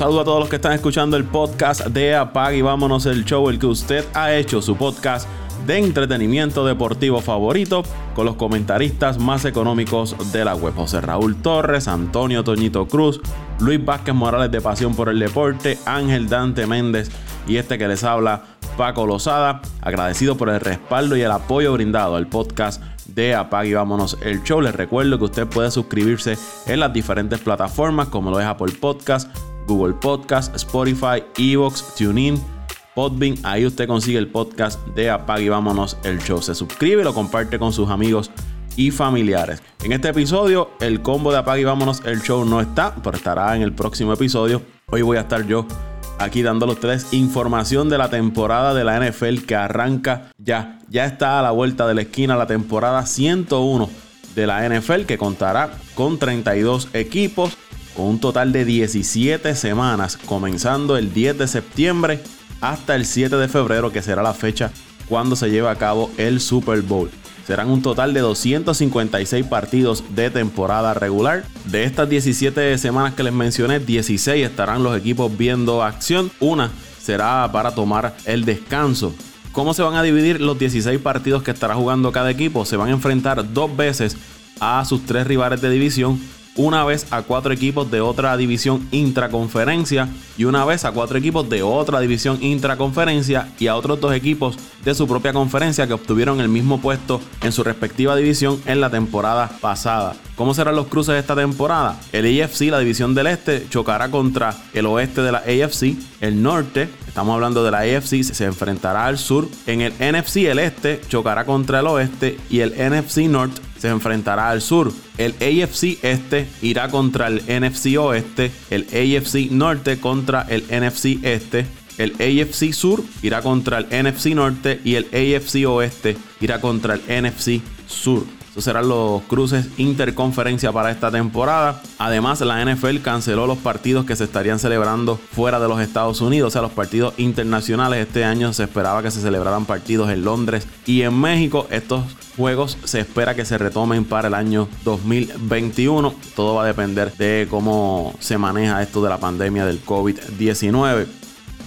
saludo a todos los que están escuchando el podcast de Apag y vámonos el show, el que usted ha hecho su podcast de entretenimiento deportivo favorito con los comentaristas más económicos de la web. José Raúl Torres, Antonio Toñito Cruz, Luis Vázquez Morales de Pasión por el Deporte, Ángel Dante Méndez y este que les habla, Paco Lozada. Agradecido por el respaldo y el apoyo brindado al podcast de Apag y Vámonos el Show. Les recuerdo que usted puede suscribirse en las diferentes plataformas como lo es Apple Podcast, Google Podcast, Spotify, Evox, TuneIn Podbean. Ahí usted consigue el podcast de Apag y Vámonos el Show. Se suscribe y lo comparte con sus amigos y familiares. En este episodio, el combo de Apag y Vámonos el Show no está, pero estará en el próximo episodio. Hoy voy a estar yo aquí dándole a ustedes información de la temporada de la NFL que arranca ya. Ya está a la vuelta de la esquina la temporada 101 de la NFL que contará con 32 equipos un total de 17 semanas comenzando el 10 de septiembre hasta el 7 de febrero, que será la fecha cuando se lleve a cabo el Super Bowl. Serán un total de 256 partidos de temporada regular. De estas 17 semanas que les mencioné, 16 estarán los equipos viendo acción. Una será para tomar el descanso. ¿Cómo se van a dividir los 16 partidos que estará jugando cada equipo? Se van a enfrentar dos veces a sus tres rivales de división una vez a cuatro equipos de otra división intraconferencia y una vez a cuatro equipos de otra división intraconferencia y a otros dos equipos de su propia conferencia que obtuvieron el mismo puesto en su respectiva división en la temporada pasada. ¿Cómo serán los cruces de esta temporada? El AFC, la división del este, chocará contra el oeste de la AFC. El norte, estamos hablando de la AFC, se enfrentará al sur. En el NFC, el este, chocará contra el oeste. Y el NFC North se enfrentará al sur. El AFC este irá contra el NFC oeste. El AFC norte contra el NFC este. El AFC Sur irá contra el NFC Norte y el AFC Oeste irá contra el NFC Sur. Esos serán los cruces interconferencia para esta temporada. Además, la NFL canceló los partidos que se estarían celebrando fuera de los Estados Unidos, o sea, los partidos internacionales. Este año se esperaba que se celebraran partidos en Londres y en México. Estos juegos se espera que se retomen para el año 2021. Todo va a depender de cómo se maneja esto de la pandemia del COVID-19.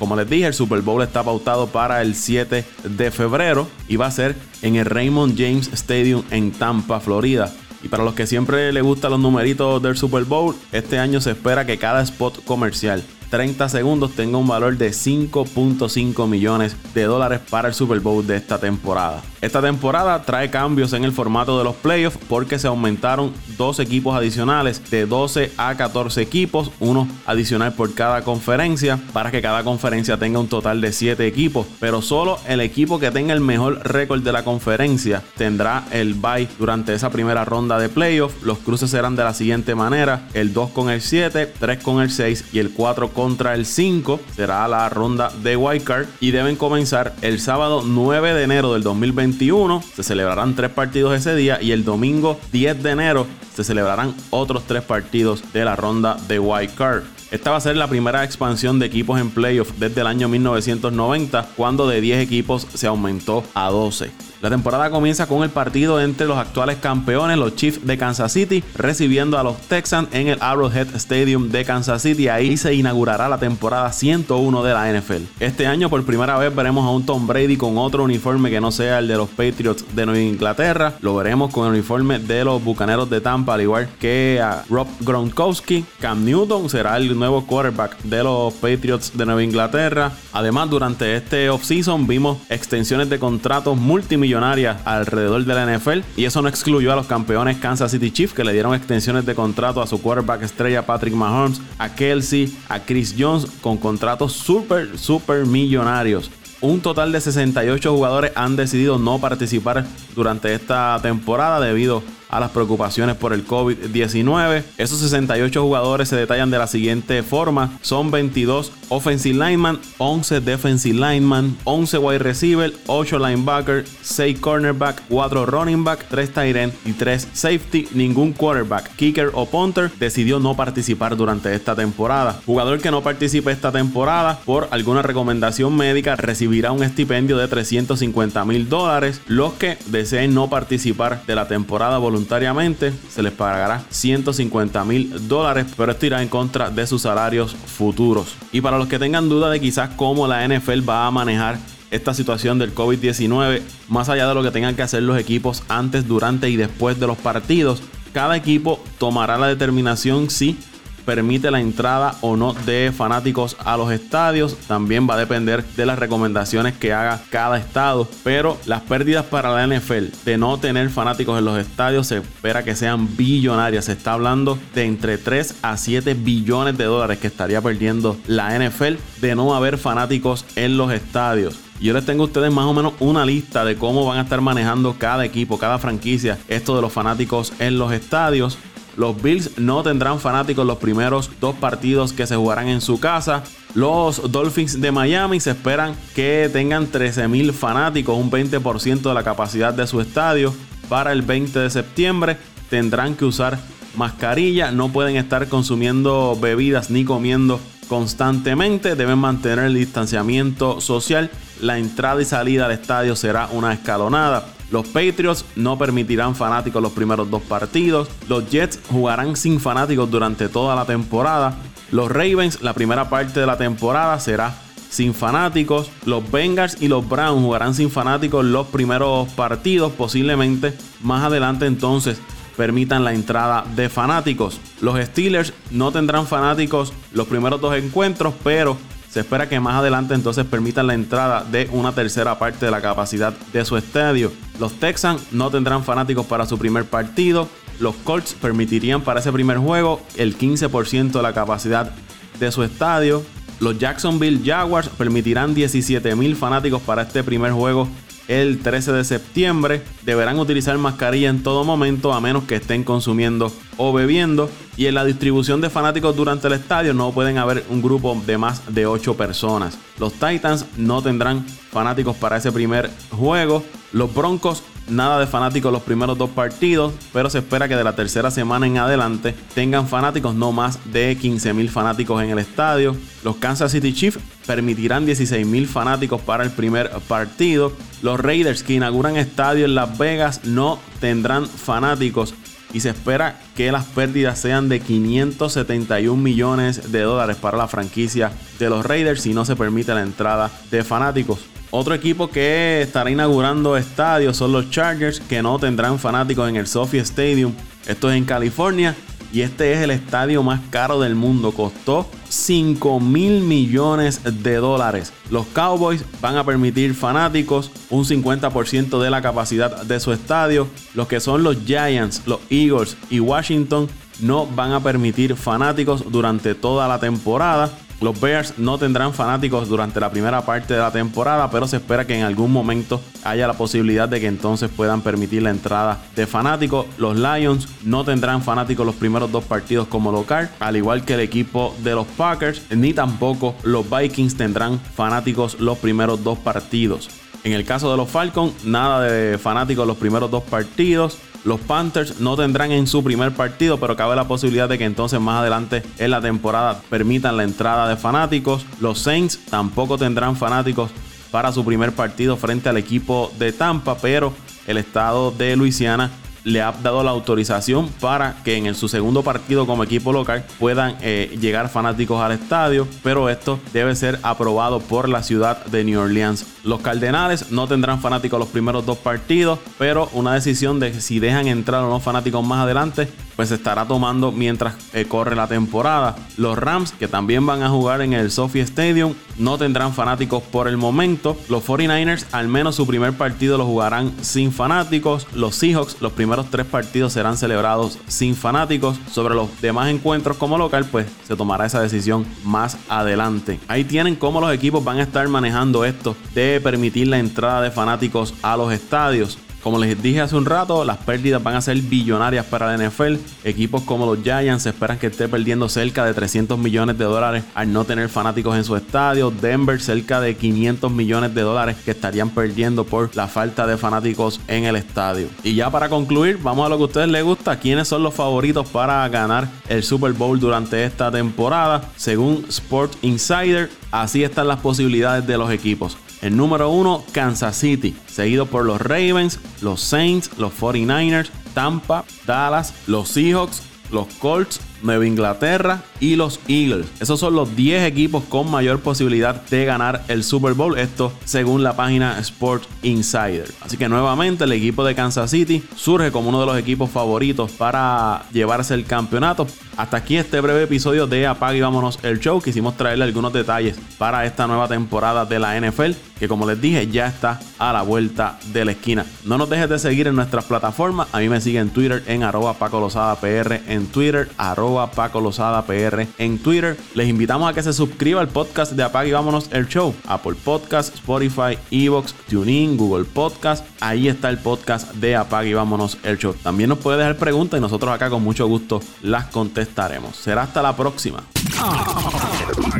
Como les dije, el Super Bowl está pautado para el 7 de febrero y va a ser en el Raymond James Stadium en Tampa, Florida. Y para los que siempre les gustan los numeritos del Super Bowl, este año se espera que cada spot comercial 30 segundos tenga un valor de 5.5 millones de dólares para el Super Bowl de esta temporada. Esta temporada trae cambios en el formato de los playoffs porque se aumentaron dos equipos adicionales de 12 a 14 equipos, uno adicional por cada conferencia para que cada conferencia tenga un total de 7 equipos, pero solo el equipo que tenga el mejor récord de la conferencia tendrá el bye durante esa primera ronda de playoffs. Los cruces serán de la siguiente manera, el 2 con el 7, 3 con el 6 y el 4 con contra el 5 será la ronda de Card y deben comenzar el sábado 9 de enero del 2021. Se celebrarán tres partidos ese día y el domingo 10 de enero se celebrarán otros tres partidos de la ronda de Card. Esta va a ser la primera expansión de equipos en playoff desde el año 1990, cuando de 10 equipos se aumentó a 12. La temporada comienza con el partido entre los actuales campeones, los Chiefs de Kansas City, recibiendo a los Texans en el Arrowhead Stadium de Kansas City. Ahí se inaugurará la temporada 101 de la NFL. Este año por primera vez veremos a un Tom Brady con otro uniforme que no sea el de los Patriots de Nueva Inglaterra. Lo veremos con el uniforme de los Bucaneros de Tampa, al igual que a Rob Gronkowski. Cam Newton será el nuevo quarterback de los Patriots de Nueva Inglaterra. Además, durante este offseason vimos extensiones de contratos multimillonarios alrededor de la NFL y eso no excluyó a los campeones Kansas City Chiefs que le dieron extensiones de contrato a su quarterback estrella Patrick Mahomes, a Kelsey, a Chris Jones con contratos súper, súper millonarios. Un total de 68 jugadores han decidido no participar durante esta temporada debido a las preocupaciones por el COVID-19. Esos 68 jugadores se detallan de la siguiente forma. Son 22 offensive lineman, 11 defensive lineman, 11 wide receiver, 8 linebacker, 6 cornerback, 4 running back, 3 tight end y 3 safety. Ningún quarterback, kicker o punter decidió no participar durante esta temporada. Jugador que no participe esta temporada por alguna recomendación médica recibirá un estipendio de 350 mil dólares. Los que deseen no participar de la temporada voluntaria voluntariamente, se les pagará 150 mil dólares, pero esto irá en contra de sus salarios futuros. Y para los que tengan duda de quizás cómo la NFL va a manejar esta situación del COVID-19, más allá de lo que tengan que hacer los equipos antes, durante y después de los partidos, cada equipo tomará la determinación si permite la entrada o no de fanáticos a los estadios. También va a depender de las recomendaciones que haga cada estado. Pero las pérdidas para la NFL de no tener fanáticos en los estadios se espera que sean billonarias. Se está hablando de entre 3 a 7 billones de dólares que estaría perdiendo la NFL de no haber fanáticos en los estadios. Yo les tengo a ustedes más o menos una lista de cómo van a estar manejando cada equipo, cada franquicia, esto de los fanáticos en los estadios. Los Bills no tendrán fanáticos los primeros dos partidos que se jugarán en su casa. Los Dolphins de Miami se esperan que tengan 13.000 fanáticos, un 20% de la capacidad de su estadio. Para el 20 de septiembre tendrán que usar mascarilla, no pueden estar consumiendo bebidas ni comiendo constantemente, deben mantener el distanciamiento social. La entrada y salida al estadio será una escalonada. Los Patriots no permitirán fanáticos los primeros dos partidos. Los Jets jugarán sin fanáticos durante toda la temporada. Los Ravens, la primera parte de la temporada será sin fanáticos. Los Bengals y los Browns jugarán sin fanáticos los primeros partidos. Posiblemente más adelante entonces permitan la entrada de fanáticos. Los Steelers no tendrán fanáticos los primeros dos encuentros, pero se espera que más adelante entonces permitan la entrada de una tercera parte de la capacidad de su estadio. Los Texans no tendrán fanáticos para su primer partido. Los Colts permitirían para ese primer juego el 15% de la capacidad de su estadio. Los Jacksonville Jaguars permitirán 17.000 fanáticos para este primer juego el 13 de septiembre. Deberán utilizar mascarilla en todo momento a menos que estén consumiendo o bebiendo. Y en la distribución de fanáticos durante el estadio no pueden haber un grupo de más de 8 personas. Los Titans no tendrán fanáticos para ese primer juego. Los Broncos nada de fanáticos los primeros dos partidos, pero se espera que de la tercera semana en adelante tengan fanáticos no más de 15 mil fanáticos en el estadio. Los Kansas City Chiefs permitirán 16 mil fanáticos para el primer partido. Los Raiders que inauguran estadio en Las Vegas no tendrán fanáticos y se espera que las pérdidas sean de 571 millones de dólares para la franquicia de los Raiders si no se permite la entrada de fanáticos. Otro equipo que estará inaugurando estadios son los Chargers, que no tendrán fanáticos en el Sophie Stadium. Esto es en California y este es el estadio más caro del mundo. Costó 5 mil millones de dólares. Los Cowboys van a permitir fanáticos un 50% de la capacidad de su estadio. Los que son los Giants, los Eagles y Washington no van a permitir fanáticos durante toda la temporada. Los Bears no tendrán fanáticos durante la primera parte de la temporada, pero se espera que en algún momento haya la posibilidad de que entonces puedan permitir la entrada de fanáticos. Los Lions no tendrán fanáticos los primeros dos partidos como local, al igual que el equipo de los Packers, ni tampoco los Vikings tendrán fanáticos los primeros dos partidos. En el caso de los Falcons, nada de fanáticos los primeros dos partidos. Los Panthers no tendrán en su primer partido, pero cabe la posibilidad de que entonces más adelante en la temporada permitan la entrada de fanáticos. Los Saints tampoco tendrán fanáticos para su primer partido frente al equipo de Tampa, pero el estado de Luisiana le ha dado la autorización para que en su segundo partido como equipo local puedan eh, llegar fanáticos al estadio, pero esto debe ser aprobado por la ciudad de New Orleans. Los Cardenales no tendrán fanáticos los primeros dos partidos, pero una decisión de si dejan entrar o no fanáticos más adelante, pues estará tomando mientras eh, corre la temporada. Los Rams, que también van a jugar en el Sophie Stadium, no tendrán fanáticos por el momento. Los 49ers, al menos su primer partido lo jugarán sin fanáticos. Los Seahawks, los primeros tres partidos serán celebrados sin fanáticos. Sobre los demás encuentros como local, pues se tomará esa decisión más adelante. Ahí tienen cómo los equipos van a estar manejando esto de permitir la entrada de fanáticos a los estadios. Como les dije hace un rato, las pérdidas van a ser billonarias para la NFL. Equipos como los Giants esperan que esté perdiendo cerca de 300 millones de dólares al no tener fanáticos en su estadio. Denver cerca de 500 millones de dólares que estarían perdiendo por la falta de fanáticos en el estadio. Y ya para concluir, vamos a lo que a ustedes les gusta. ¿Quiénes son los favoritos para ganar el Super Bowl durante esta temporada? Según Sport Insider, así están las posibilidades de los equipos. El número 1, Kansas City, seguido por los Ravens, los Saints, los 49ers, Tampa, Dallas, los Seahawks, los Colts, Nueva Inglaterra y los Eagles. Esos son los 10 equipos con mayor posibilidad de ganar el Super Bowl. Esto según la página Sport Insider. Así que nuevamente el equipo de Kansas City surge como uno de los equipos favoritos para llevarse el campeonato. Hasta aquí este breve episodio de Apague y vámonos el show. Quisimos traerle algunos detalles para esta nueva temporada de la NFL, que como les dije ya está a la vuelta de la esquina. No nos dejes de seguir en nuestras plataformas. A mí me sigue en Twitter en arroba Paco PR, en Twitter arroba Paco PR en Twitter. Les invitamos a que se suscriba al podcast de Apague y vámonos el show. Apple Podcast, Spotify, Evox, TuneIn, Google Podcast. Ahí está el podcast de Apague y vámonos el show. También nos puede dejar preguntas y nosotros acá con mucho gusto las contestamos estaremos. Será hasta la próxima.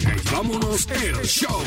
Y vámonos el show.